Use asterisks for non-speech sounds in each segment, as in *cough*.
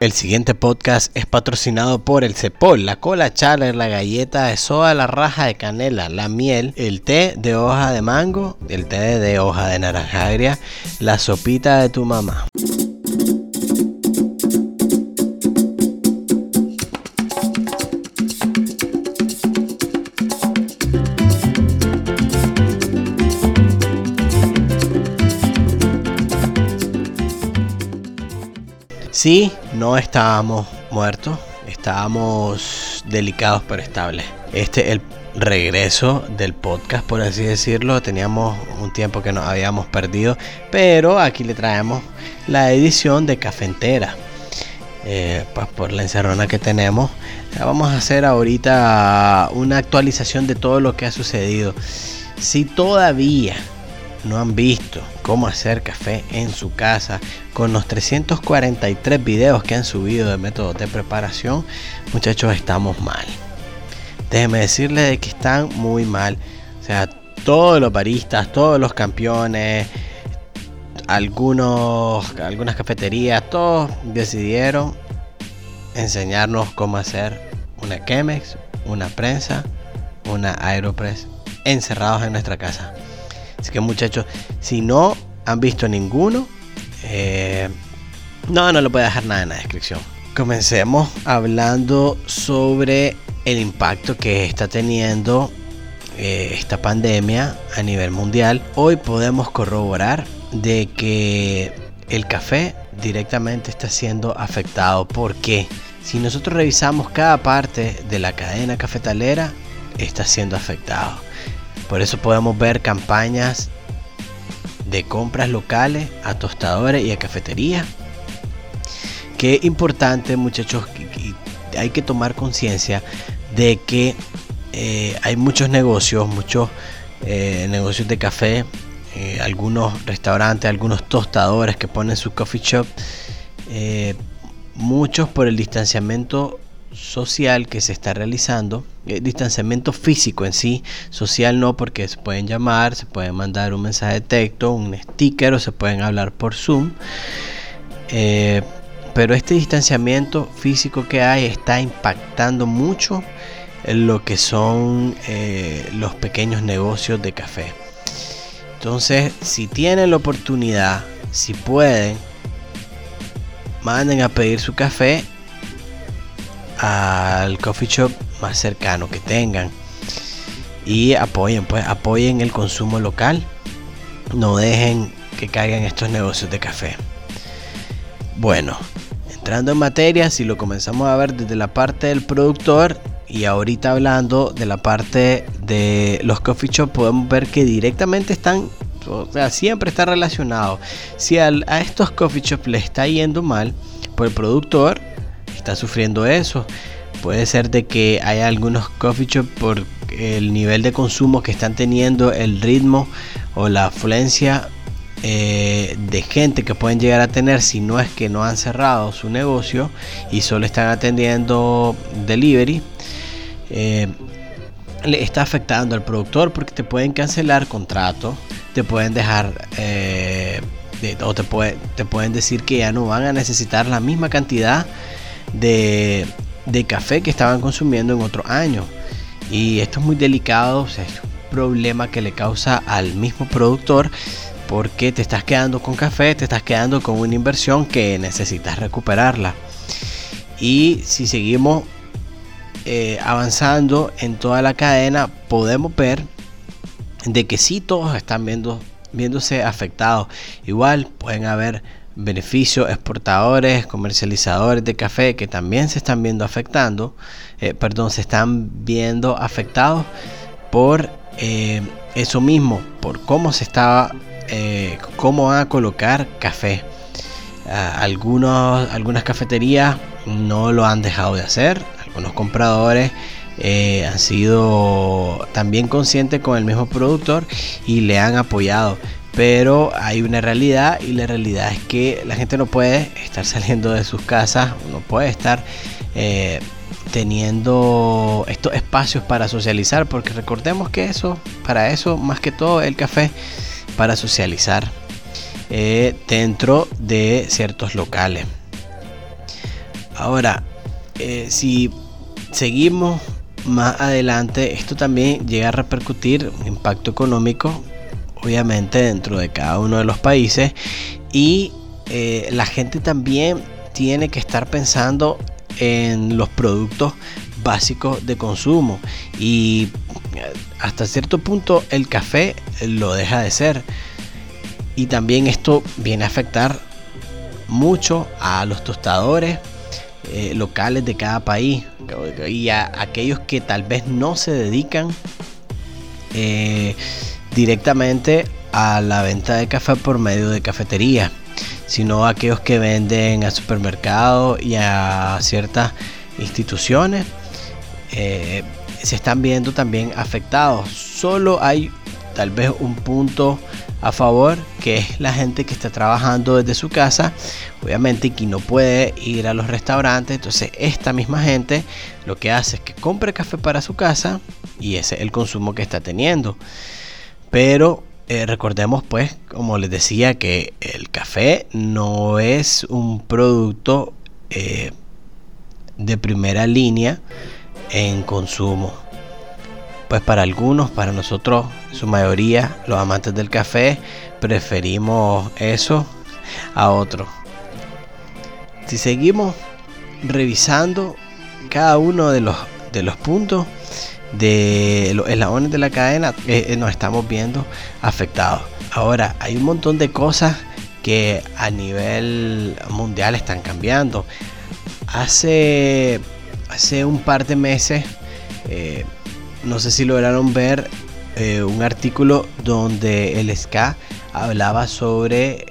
El siguiente podcast es patrocinado por el Cepol, la cola charler, la galleta de soda, la raja de canela, la miel, el té de hoja de mango, el té de hoja de naranja agria, la sopita de tu mamá. Sí, no estábamos muertos, estábamos delicados pero estables. Este es el regreso del podcast, por así decirlo. Teníamos un tiempo que nos habíamos perdido, pero aquí le traemos la edición de Café Entera. Eh, pues por la encerrona que tenemos, vamos a hacer ahorita una actualización de todo lo que ha sucedido. Si todavía no han visto cómo hacer café en su casa con los 343 videos que han subido de métodos de preparación, muchachos, estamos mal. Déjenme decirles de que están muy mal. O sea, todos los baristas, todos los campeones, algunos, algunas cafeterías, todos decidieron enseñarnos cómo hacer una Chemex, una prensa, una Aeropress encerrados en nuestra casa. Así que muchachos, si no han visto ninguno, eh, no, no lo voy a dejar nada en la descripción. Comencemos hablando sobre el impacto que está teniendo eh, esta pandemia a nivel mundial. Hoy podemos corroborar de que el café directamente está siendo afectado. porque Si nosotros revisamos cada parte de la cadena cafetalera, está siendo afectado. Por eso podemos ver campañas de compras locales a tostadores y a cafeterías. Qué importante muchachos, hay que tomar conciencia de que eh, hay muchos negocios, muchos eh, negocios de café, eh, algunos restaurantes, algunos tostadores que ponen su coffee shop, muchos por el distanciamiento social que se está realizando, el distanciamiento físico en sí, social no porque se pueden llamar, se pueden mandar un mensaje de texto, un sticker o se pueden hablar por Zoom. Eh, pero este distanciamiento físico que hay está impactando mucho en lo que son eh, los pequeños negocios de café. Entonces, si tienen la oportunidad, si pueden, manden a pedir su café al coffee shop más cercano que tengan y apoyen pues apoyen el consumo local no dejen que caigan estos negocios de café bueno entrando en materia si lo comenzamos a ver desde la parte del productor y ahorita hablando de la parte de los coffee shop podemos ver que directamente están o sea, siempre está relacionado. Si a estos coffee shops le está yendo mal, pues el productor está sufriendo eso. Puede ser de que haya algunos coffee shops por el nivel de consumo que están teniendo, el ritmo o la afluencia eh, de gente que pueden llegar a tener si no es que no han cerrado su negocio y solo están atendiendo delivery. Eh, le está afectando al productor porque te pueden cancelar contrato, te pueden dejar eh, o te, te pueden decir que ya no van a necesitar la misma cantidad de, café que estaban consumiendo en otro año. Y esto es muy delicado, es un problema que le causa al mismo productor porque te estás quedando con café, te estás quedando con una inversión que necesitas recuperarla. Y si seguimos eh, avanzando en toda la cadena, podemos ver de que si todos están viendo, viéndose afectados. Igual pueden haber beneficios, exportadores, comercializadores de café que también se están viendo afectando, eh, perdón, se están viendo afectados por eh, eso mismo, por cómo se estaba, eh, cómo van a colocar café. algunos, algunas cafeterías no lo han dejado de hacer, algunos compradores han sido también conscientes con el mismo productor y le han apoyado pero hay una realidad y la realidad es que la gente no puede estar *laughs* saliendo de sus casas, no puede estar eh, teniendo estos espacios para socializar, porque recordemos que eso, para eso más que todo el café, para socializar eh, dentro de ciertos locales. Ahora, eh, si seguimos más adelante, esto también llega a repercutir un impacto económico, obviamente, dentro de cada uno de los países. Y eh, la gente también tiene que estar pensando en los productos básicos de consumo. Y eh, hasta cierto punto el café lo deja de ser. Y también esto viene a afectar mucho a los tostadores eh, locales de cada país y a aquellos que tal vez no se dedican directamente a la venta de café por medio de cafetería, sino a aquellos que venden a supermercados y a ciertas instituciones. Eh, se están viendo también afectados. Solo hay tal vez un punto a favor, que es la gente que está trabajando desde su casa, obviamente que no puede ir a los restaurantes, entonces esta misma gente lo que hace es que compre café para su casa y ese es el consumo que está teniendo. Pero eh, recordemos pues, como les decía, que el café no es un producto eh, de primera línea en consumo pues para algunos, para nosotros, su mayoría, los amantes del café, preferimos eso a otro. Si seguimos revisando cada uno de los, de los puntos de los eslabones de la cadena, eh, eh, nos estamos viendo afectados. Ahora, hay un montón de cosas que a nivel mundial están cambiando. Hace, hace un par de meses, eh, no sé si lograron ver eh, un artículo donde el SCA hablaba sobre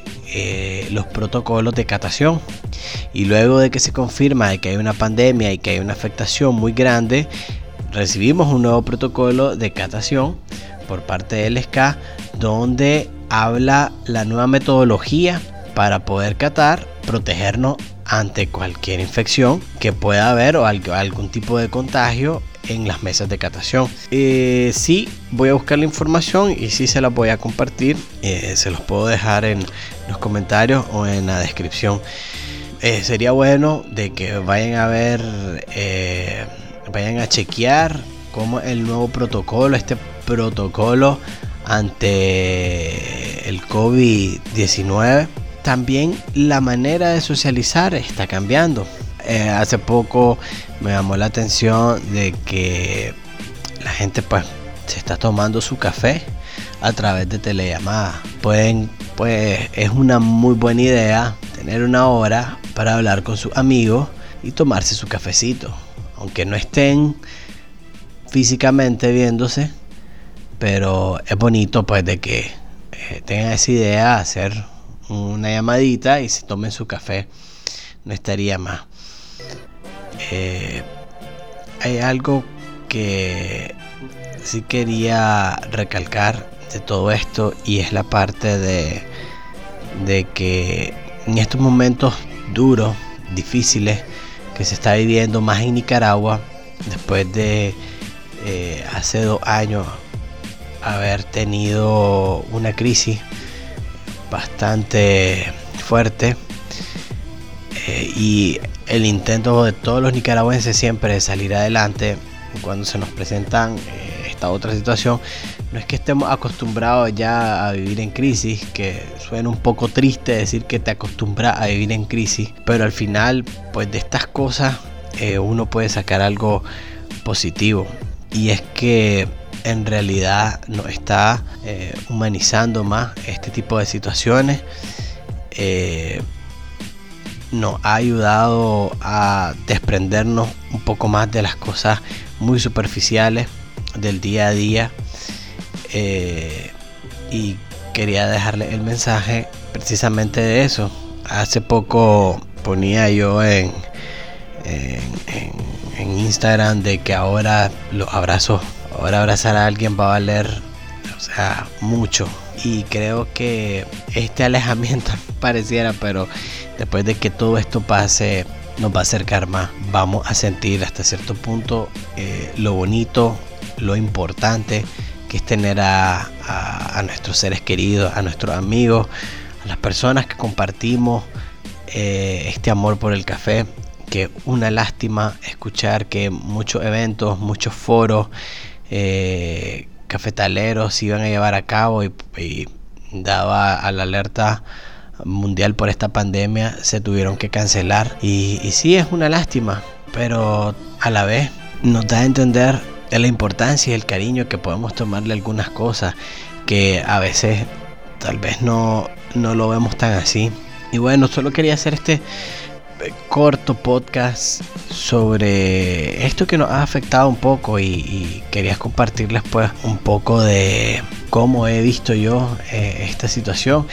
los protocolos de catación. Y luego de que se confirma de que hay una pandemia y que hay una afectación muy grande, recibimos un nuevo protocolo de catación por parte del SCA donde habla la nueva metodología para poder catar, protegernos ante cualquier infección que pueda haber o algún tipo de contagio en las mesas de catación. Eh, sí, voy a buscar la información y sí se la voy a compartir. Eh, se los puedo dejar en los comentarios o en la descripción. Eh, sería bueno de que vayan a ver, eh, vayan a chequear cómo el nuevo protocolo, este protocolo ante el COVID-19. También la manera de socializar está cambiando. Eh, hace poco me llamó la atención de que la gente pues se está tomando su café a través de telellamada. Pueden, pues es una muy buena idea tener una hora para hablar con sus amigos y tomarse su cafecito. Aunque no estén físicamente viéndose, pero es bonito pues de que eh, tengan esa idea de hacer una llamadita y se tomen su café. No estaría más. Eh, hay algo que sí quería recalcar de todo esto y es la parte de, de que en estos momentos duros, difíciles, que se está viviendo más en Nicaragua, después de eh, hace dos años haber tenido una crisis bastante fuerte eh, y el intento de todos los nicaragüenses siempre de salir adelante cuando se nos presentan eh, esta otra situación. No es que estemos acostumbrados ya a vivir en crisis, que suena un poco triste decir que te acostumbras a vivir en crisis, pero al final, pues de estas cosas eh, uno puede sacar algo positivo. Y es que en realidad nos está eh, humanizando más este tipo de situaciones nos ha ayudado a desprendernos un poco más de las cosas muy superficiales del día a día. Eh, y quería dejarle el mensaje precisamente de eso. Hace poco ponía yo en, en, Instagram de que ahora los abrazos, ahora abrazar a alguien va a valer, o sea, mucho. Y creo que este *laughs* alejamiento pareciera, pero después de que todo esto pase, nos va a acercar más. Vamos a sentir hasta cierto punto eh, lo bonito, lo importante que es tener a, nuestros seres queridos, a nuestros amigos, a las personas que compartimos eh, este amor por el café, que una lástima escuchar que muchos eventos, muchos foros, eh, cafetaleros se iban a llevar a cabo y, daba a la alerta mundial por esta pandemia se tuvieron que cancelar. Y, y sí es una lástima pero a la vez nos da a entender de la importancia y el cariño que podemos tomarle algunas cosas que a veces tal vez no, no lo vemos tan así y bueno solo quería hacer este corto podcast sobre esto que nos ha afectado un poco y, quería compartirles pues un poco de cómo he visto yo eh, esta situación.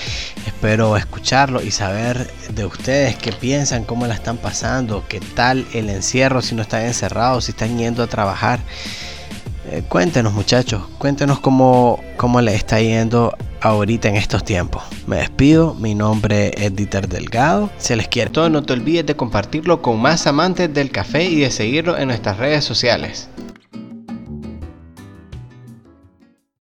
Espero escucharlo y saber de ustedes qué piensan, cómo la están pasando, qué tal el encierro, si no están encerrados, si están yendo a trabajar. Eh, cuéntenos muchachos, cuéntenos cómo, cómo le está yendo ahorita en estos tiempos. Me despido, mi nombre es Dieter Delgado. Se les quiere todo, no te olvides de compartirlo con más amantes del café y de seguirlo en nuestras redes sociales.